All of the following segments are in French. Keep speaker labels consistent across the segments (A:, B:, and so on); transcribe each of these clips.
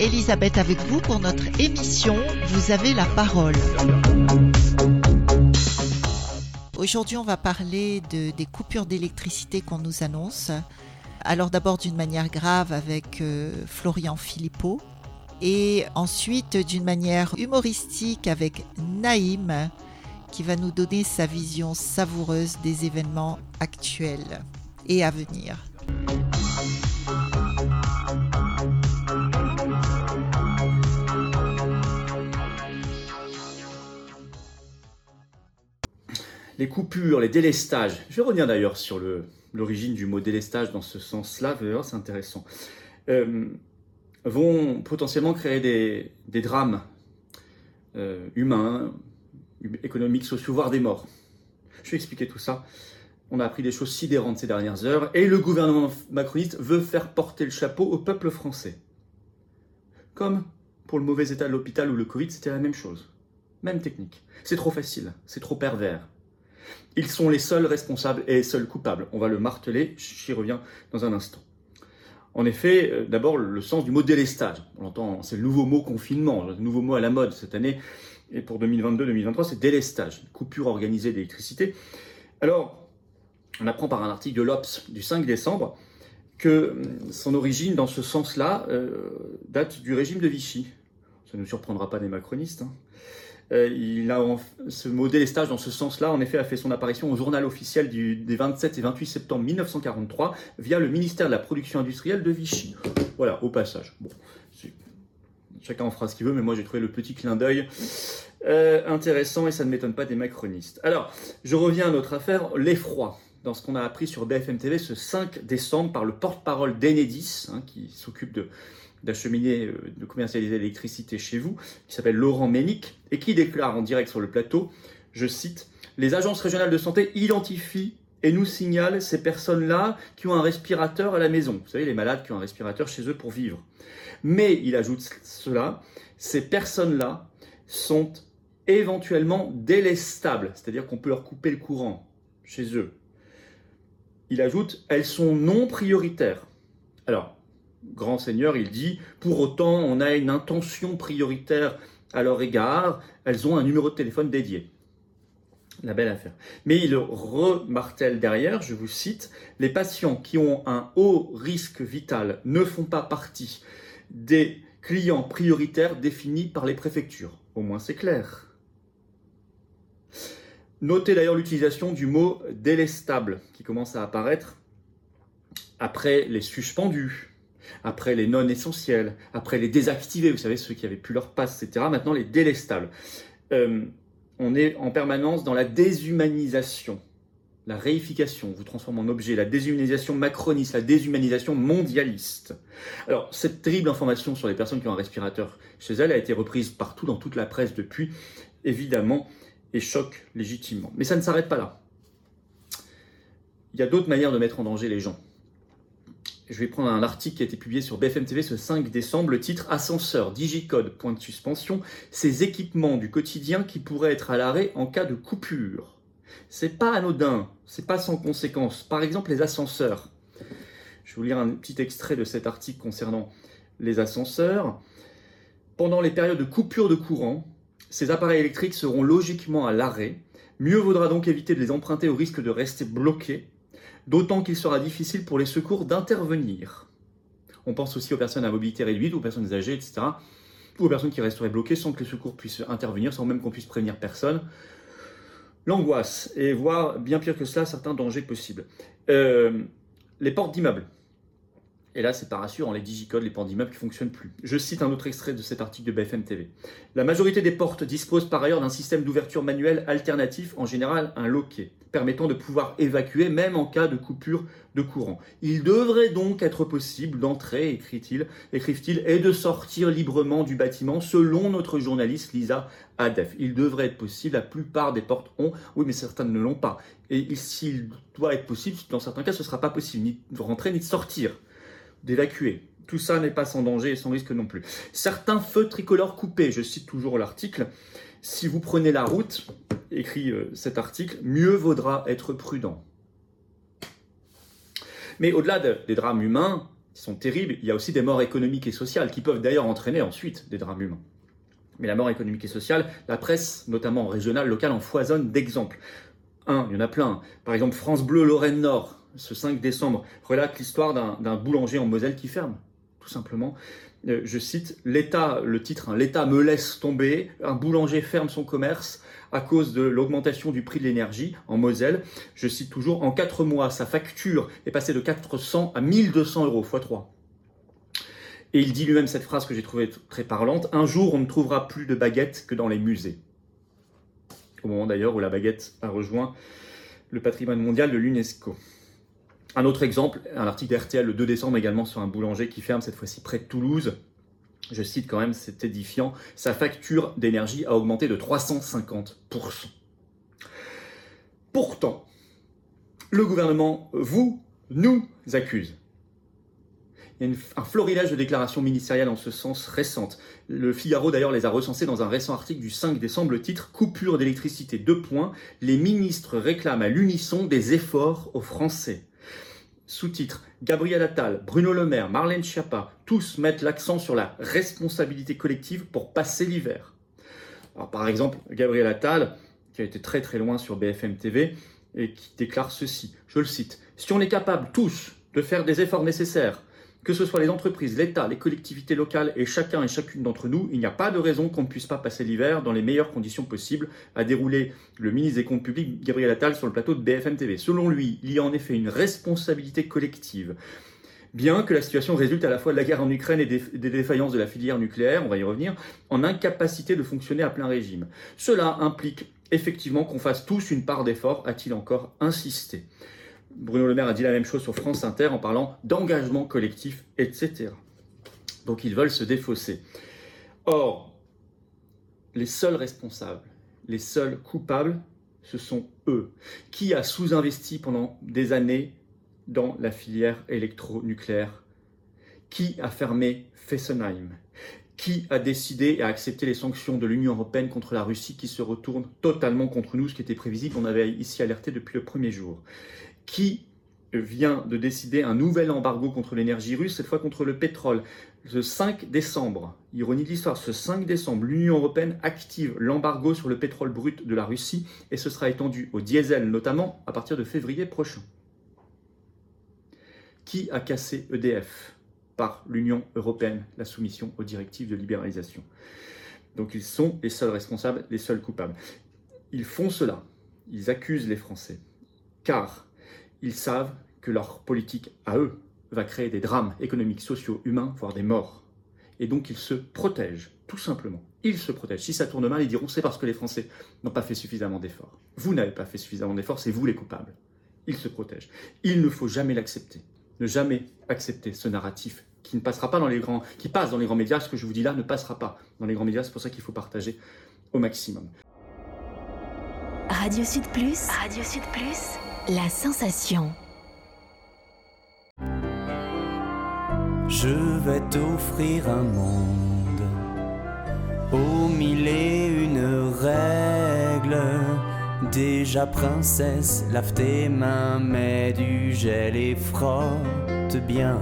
A: Elisabeth avec vous pour notre émission Vous avez la parole. Aujourd'hui, on va parler de, des coupures d'électricité qu'on nous annonce. Alors d'abord d'une manière grave avec euh, Florian Philippot et ensuite d'une manière humoristique avec Naïm qui va nous donner sa vision savoureuse des événements actuels et à venir.
B: Les coupures, les délestages. Je vais revenir d'ailleurs sur l'origine du mot délestage dans ce sens-là, c'est intéressant. Euh, vont potentiellement créer des, drames euh, humains, économiques, sociaux, voire des morts. Je vais expliquer tout ça. On a appris des choses sidérantes ces dernières heures et le gouvernement macroniste veut faire porter le chapeau au peuple français. Comme pour le mauvais état de l'hôpital ou le Covid, c'était la même chose. Même technique. C'est trop facile, c'est trop pervers. Ils sont les seuls responsables et les seuls coupables. On va le marteler, j'y reviens dans un instant. En effet, euh, d'abord le sens du mot délestage. On entend, c'est le nouveau mot confinement, le nouveau mot à la mode cette année. Et pour 2022-2023, c'est délestage, coupure organisée d'électricité. Alors, on apprend par un article de l'Obs du 5 décembre que hum, son origine dans ce sens-là euh, date du régime de Vichy. Ça ne nous surprendra pas des macronistes. Hein. Euh, il a ce mot délestage dans ce sens-là, en effet, a fait son apparition au journal officiel des 27 et 28 septembre 1943 via le ministère de la Production industrielle de Vichy. Voilà, au passage. Bon, chacun en fera ce qu'il veut, mais moi j'ai trouvé le petit clin d'œil euh, intéressant et ça ne m'étonne pas des macronistes. Alors, je reviens à notre affaire, l'effroi dans ce qu'on a appris sur BFM TV ce 5 décembre par le porte-parole d'Enedis, hein, qui s'occupe de, d'acheminer, euh, de commercialiser l'électricité chez vous, qui s'appelle Laurent Ménic, et qui déclare en direct sur le plateau, je cite, Les agences régionales de santé identifient et nous signalent ces personnes-là qui ont un respirateur à la maison. Vous savez, les malades qui ont un respirateur chez eux pour vivre. Mais, il ajoute cela, ces personnes-là sont éventuellement délestables, c'est-à-dire qu'on peut leur couper le courant chez eux. Il ajoute, elles sont non prioritaires. Alors, grand seigneur, il dit, pour autant, on a une intention prioritaire à leur égard, elles ont un numéro de téléphone dédié. La belle affaire. Mais il remartèle derrière, je vous cite, les patients qui ont un haut risque vital ne font pas partie des clients prioritaires définis par les préfectures. Au moins c'est clair. Notez d'ailleurs l'utilisation du mot délestable qui commence à apparaître après les suspendus, après les non essentiels, après les désactivés, vous savez, ceux qui avaient plus leur passe, etc. Maintenant, les délestables. Euh, on est en permanence dans la déshumanisation, la réification, on vous transforme en objet, la déshumanisation macroniste, la déshumanisation mondialiste. Alors, cette terrible information sur les personnes qui ont un respirateur chez elles a été reprise partout dans toute la presse depuis, évidemment, et choque légitimement. Mais ça ne s'arrête pas là. Il y a d'autres manières de mettre en danger les gens. Je vais prendre un article qui a été publié sur BFM TV ce 5 décembre, le titre Ascenseur, digicode, point de suspension, ces équipements du quotidien qui pourraient être à l'arrêt en cas de coupure. C'est pas anodin, c'est pas sans conséquence. Par exemple, les ascenseurs. Je vais vous lire un petit extrait de cet article concernant les ascenseurs. Pendant les périodes de coupure de courant, ces appareils électriques seront logiquement à l'arrêt. Mieux vaudra donc éviter de les emprunter au risque de rester bloqués d'autant qu'il sera difficile pour les secours d'intervenir. On pense aussi aux personnes à mobilité réduite, aux personnes âgées, etc., ou aux personnes qui resteraient bloquées sans que les secours puissent intervenir, sans même qu'on puisse prévenir personne. L'angoisse, et voire bien pire que cela, certains dangers possibles. Euh, les portes d'immeubles. Et là, c'est pas rassurant, les digicodes, les portes d'immeubles qui fonctionnent plus. Je cite un autre extrait de cet article de BFM TV. La majorité des portes disposent par ailleurs d'un système d'ouverture manuel alternatif, en général un loquet, permettant de pouvoir évacuer même en cas de coupure de courant. Il devrait donc être possible d'entrer, écrit-il, écrivent-ils, et de sortir librement du bâtiment selon notre journaliste Lisa Adef. Il devrait être possible, la plupart des portes ont, oui mais certaines ne l'ont pas. Et s'il doit être possible, dans certains cas ce ne sera pas possible, ni de rentrer ni de sortir d'évacuer. Tout ça n'est pas sans danger et sans risque non plus. Certains feux tricolores coupés, je cite toujours l'article, si vous prenez la route, écrit euh, cet article, mieux vaudra être prudent. Mais au-delà des drames humains, qui sont terribles, il y a aussi des morts économiques et sociales qui peuvent d'ailleurs entraîner ensuite des drames humains. Mais la mort économique et sociale, la presse, notamment régionale, locale, en foisonne d'exemples. Un, il y en a plein. Par exemple, France Bleu Lorraine Nord, ce 5 décembre, relate l'histoire d'un boulanger en Moselle qui ferme, tout simplement. Euh, je cite l'État, le titre, hein, l'État me laisse tomber, un boulanger ferme son commerce à cause de l'augmentation du prix de l'énergie en Moselle. Je cite toujours, en 4 mois, sa facture est passée de 400 à 1200 euros, x 3. Et il dit lui-même cette phrase que j'ai trouvée très parlante, un jour on ne trouvera plus de baguettes que dans les musées. Au moment d'ailleurs où la baguette a rejoint le patrimoine mondial de l'UNESCO. Un autre exemple, un article d'RTL le 2 décembre également sur un boulanger qui ferme cette fois-ci près de Toulouse. Je cite quand même, c'est édifiant, sa facture d'énergie a augmenté de 350%. Pourtant, le gouvernement vous, nous accuse. Il y a un florilège de déclarations ministérielles en ce sens récentes. Le Figaro d'ailleurs les a recensées dans un récent article du 5 décembre, le titre Coupure d'électricité, deux points. Les ministres réclament à l'unisson des efforts aux Français. Sous-titre Gabriel Attal, Bruno Le Maire, Marlène Schiappa, tous mettent l'accent sur la responsabilité collective pour passer l'hiver. par exemple, Gabriel Attal, qui a été très très loin sur BFM TV, et qui déclare ceci, je le cite, Si on est capable tous de faire des efforts nécessaires que ce soit les entreprises, l'État, les collectivités locales et chacun et chacune d'entre nous, il n'y a pas de raison qu'on ne puisse pas passer l'hiver dans les meilleures conditions possibles, a déroulé le ministre des Comptes publics Gabriel Attal sur le plateau de BFM TV. Selon lui, il y a en effet une responsabilité collective. Bien que la situation résulte à la fois de la guerre en Ukraine et des, défaillances de la filière nucléaire, on va y revenir, en incapacité de fonctionner à plein régime. Cela implique effectivement qu'on fasse tous une part d'effort, a-t-il encore insisté. Bruno Le Maire a dit la même chose sur France Inter en parlant d'engagement collectif, etc. Donc ils veulent se défausser. Or, les seuls responsables, les seuls coupables, ce sont eux. Qui a sous-investi pendant des années dans la filière électronucléaire? Qui a fermé Fessenheim? Qui a décidé et a accepté les sanctions de l'Union européenne contre la Russie qui se retourne totalement contre nous, ce qui était prévisible, on avait ici alerté depuis le premier jour qui vient de décider un nouvel embargo contre l'énergie russe, cette fois contre le pétrole. Ce 5 décembre, ironie de l'histoire, ce 5 décembre, l'Union européenne active l'embargo sur le pétrole brut de la Russie et ce sera étendu au diesel notamment à partir de février prochain. Qui a cassé EDF par l'Union européenne, la soumission aux directives de libéralisation? Donc ils sont les seuls responsables, les seuls coupables. Ils font cela, ils accusent les Français, car ils savent que leur politique à eux va créer des drames économiques, sociaux, humains, voire des morts. Et donc ils se protègent, tout simplement. Ils se protègent. Si ça tourne mal, ils diront c'est parce que les Français n'ont pas fait suffisamment d'efforts. Vous n'avez pas fait suffisamment d'efforts, c'est vous les coupables. Ils se protègent. Il ne faut jamais l'accepter. Ne jamais accepter ce narratif qui ne passera pas dans les grands, qui passe dans les grands médias. Ce que je vous dis là ne passera pas dans les grands médias. C'est pour ça qu'il faut partager au maximum.
C: Radio Sud Plus. Radio Sud Plus. La sensation.
D: Je vais t'offrir un monde aux mille et une règles. Déjà princesse, lave tes mains, mets du gel et frotte bien.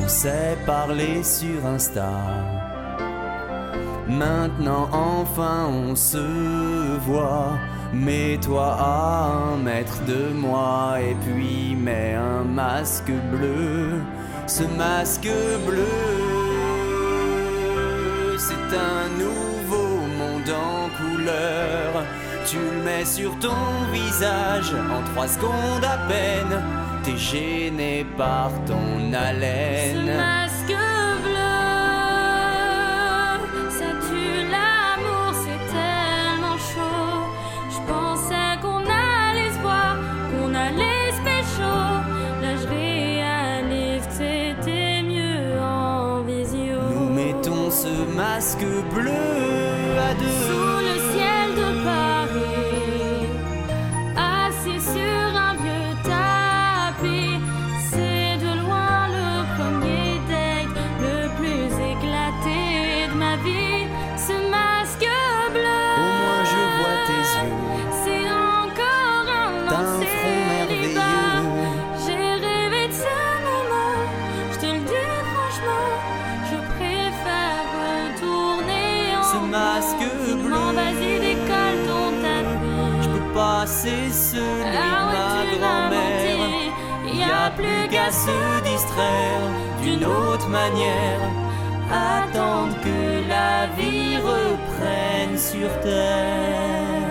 D: On s'est parlé sur Insta. Maintenant enfin on se voit Mets-toi à un mètre de moi et puis mets un masque bleu. Ce masque bleu, c'est un nouveau monde en couleur. Tu le mets sur ton visage en trois secondes à peine. T'es gêné par ton haleine. D'une autre manière. Attendre que la vie reprenne sur terre.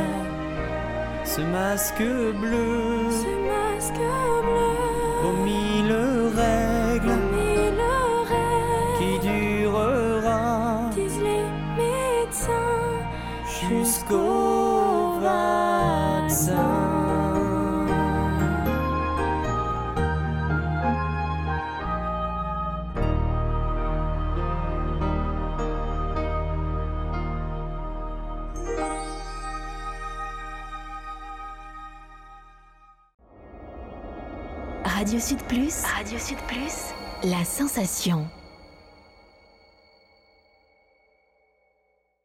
D: Ce masque bleu
E: Ce masque bleu.
D: aux mille règles
E: Mille rêves,
D: qui durera
E: disent les médecins.
D: jusqu'au
C: Radio Sud Plus. Radio Sud Plus. La sensation.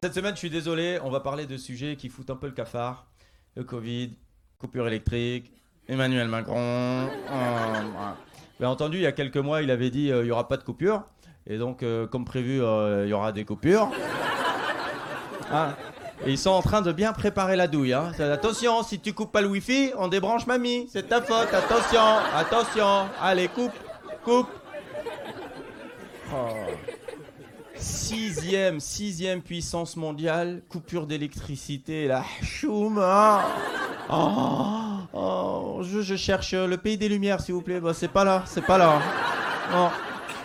F: Cette semaine, je suis désolé, on va parler de sujets qui foutent un peu le cafard. Le Covid, coupure électrique, Emmanuel Macron. Vous avez entendu, il y a quelques mois, il avait dit euh, il n'y aura pas de coupure. Et donc, euh, comme prévu, euh, il y aura des coupures. Ah. Ils sont en train de bien préparer la douille. Hein. Attention, si tu coupes pas le wifi, on débranche mamie. C'est ta faute. Attention, attention. Allez, coupe, coupe. Oh. Sixième, sixième puissance mondiale, coupure d'électricité, la choum. hein. Oh, oh, je, cherche le pays des lumières, s'il vous plaît. Bah, c'est pas là, c'est pas là. Non,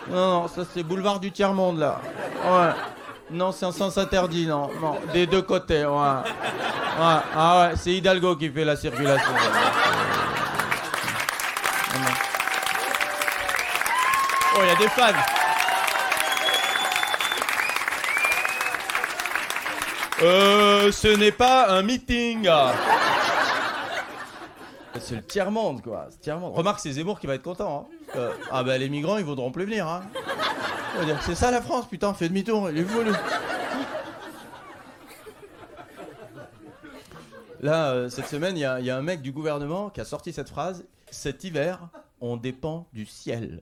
F: non, non, ça c'est boulevard du tiers monde là. Ouais. Non, c'est un sens interdit, non, des deux côtés, ouais. Ah ouais, c'est Hidalgo qui fait la circulation. Oh, il y a des fans. Euh, ce n'est pas un meeting. C'est le tiers-monde, quoi. C'est le tiers-monde. Remarque, c'est Zemmour qui va être content. hein. Euh, ah bah les migrants, ils voudront plus venir. Hein. C'est ça la France, putain, fait demi-tour, il est fou, lui. Là, euh, cette semaine, il y, a- un mec du gouvernement qui a sorti cette phrase. Cet hiver, on dépend du ciel.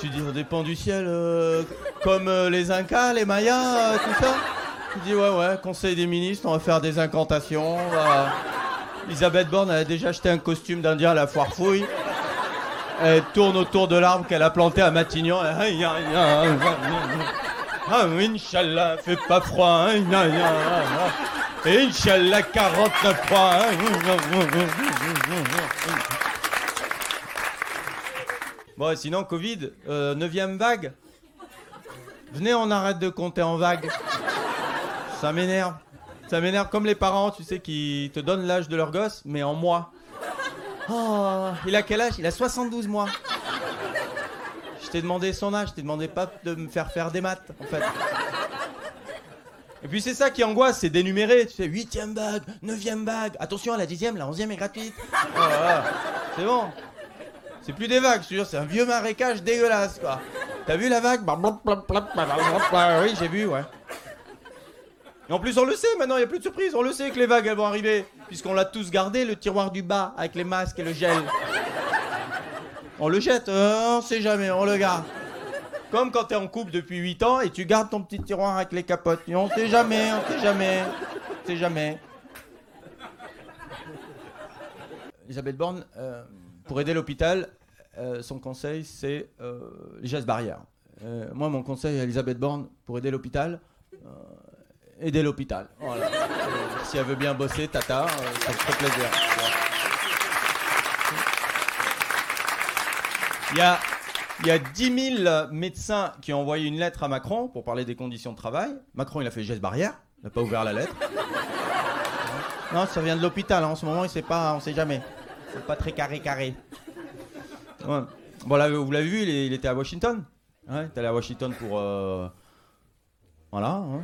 F: Tu dis on dépend du ciel euh, comme euh, les Incas, les Mayas, tout ça? Tu dis ouais ouais, conseil des ministres, on va faire des incantations. Elisabeth Borne a déjà acheté un costume d'Indien à la foire fouille. Elle tourne autour de l'arbre qu'elle a planté à Matignon. Ah, Inch'Allah, fait pas froid. Aïe. Inch'Allah, 49 froid. Bon, et sinon, Covid, euh, neuvième vague. Venez, on arrête de compter en vagues. Ça m'énerve. Ça m'énerve comme les parents, tu sais, qui te donnent l'âge de leur gosse, mais en mois. Oh, il a quel âge Il a 72 mois. Je t'ai demandé son âge, je t'ai demandé pas de me faire faire des maths, en fait. Et puis c'est ça qui angoisse, c'est d'énumérer. Tu fais huitième vague, neuvième vague. Attention, la dixième, la onzième est gratuite. Oh. C'est bon. C'est plus des vagues, je te jure, c'est un vieux marécage dégueulasse, quoi. T'as vu la vague Bah, Oui, j'ai vu, ouais. En plus, on le sait, maintenant, il n'y a plus de surprise. On le sait que les vagues, elles vont arriver. Puisqu'on l'a tous gardé, le tiroir du bas, avec les masques et le gel. On le jette, euh, on sait jamais, on le garde. Comme quand t'es en couple depuis 8 ans et tu gardes ton petit tiroir avec les capotes. Et on sait jamais, on sait jamais, on sait jamais. Elisabeth Borne, euh, pour aider l'hôpital, euh, son conseil, c'est euh, les gestes barrières. Moi, mon conseil à Elisabeth Borne, pour aider l'hôpital, euh, aider l'hôpital. Voilà. Si elle veut bien bosser, tata, euh, ça me ferait plaisir. Il y a, il y a 10 000 médecins qui ont envoyé une lettre à Macron pour parler des conditions de travail. Macron, il a fait geste barrière, il n'a pas ouvert la lettre. Non, ça vient de l'hôpital. hein. En ce moment, il sait pas, on sait jamais. C'est pas très carré carré. Bon là, vous l'avez vu, il était à Washington. Ouais, il est allé à Washington pour. euh, Voilà. hein.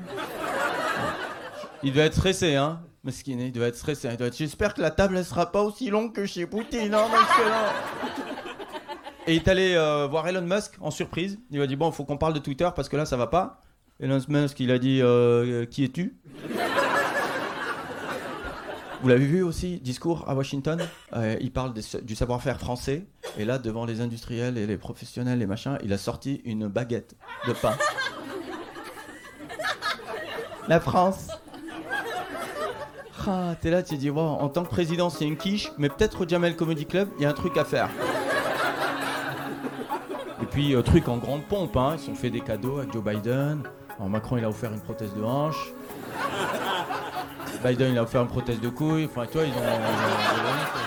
F: Il devait être stressé, hein. Mesquine, il devait être stressé. Il devait être- J'espère que la table elle sera pas aussi longue que chez Poutine. hein, là- Et il est allé euh, voir Elon Musk en surprise. Il lui a dit Bon, il faut qu'on parle de Twitter parce que là, ça va pas. Elon Musk, il a dit euh, Qui es-tu? Vous l'avez vu aussi, discours à Washington? Euh, Il parle du savoir-faire français. Et là, devant les industriels et les professionnels et machin, il a sorti une baguette de pain. La France. Ah, t'es là, tu dis, en tant que président, c'est une quiche, mais peut-être au Jamel Comedy Club, il y a un truc à faire. Et puis, euh, truc en grande pompe, hein, ils se sont fait des cadeaux avec Joe Biden. Alors, Macron, il a offert une prothèse de hanche. Biden, il a offert une prothèse de couille. Enfin, tu vois, ils ont.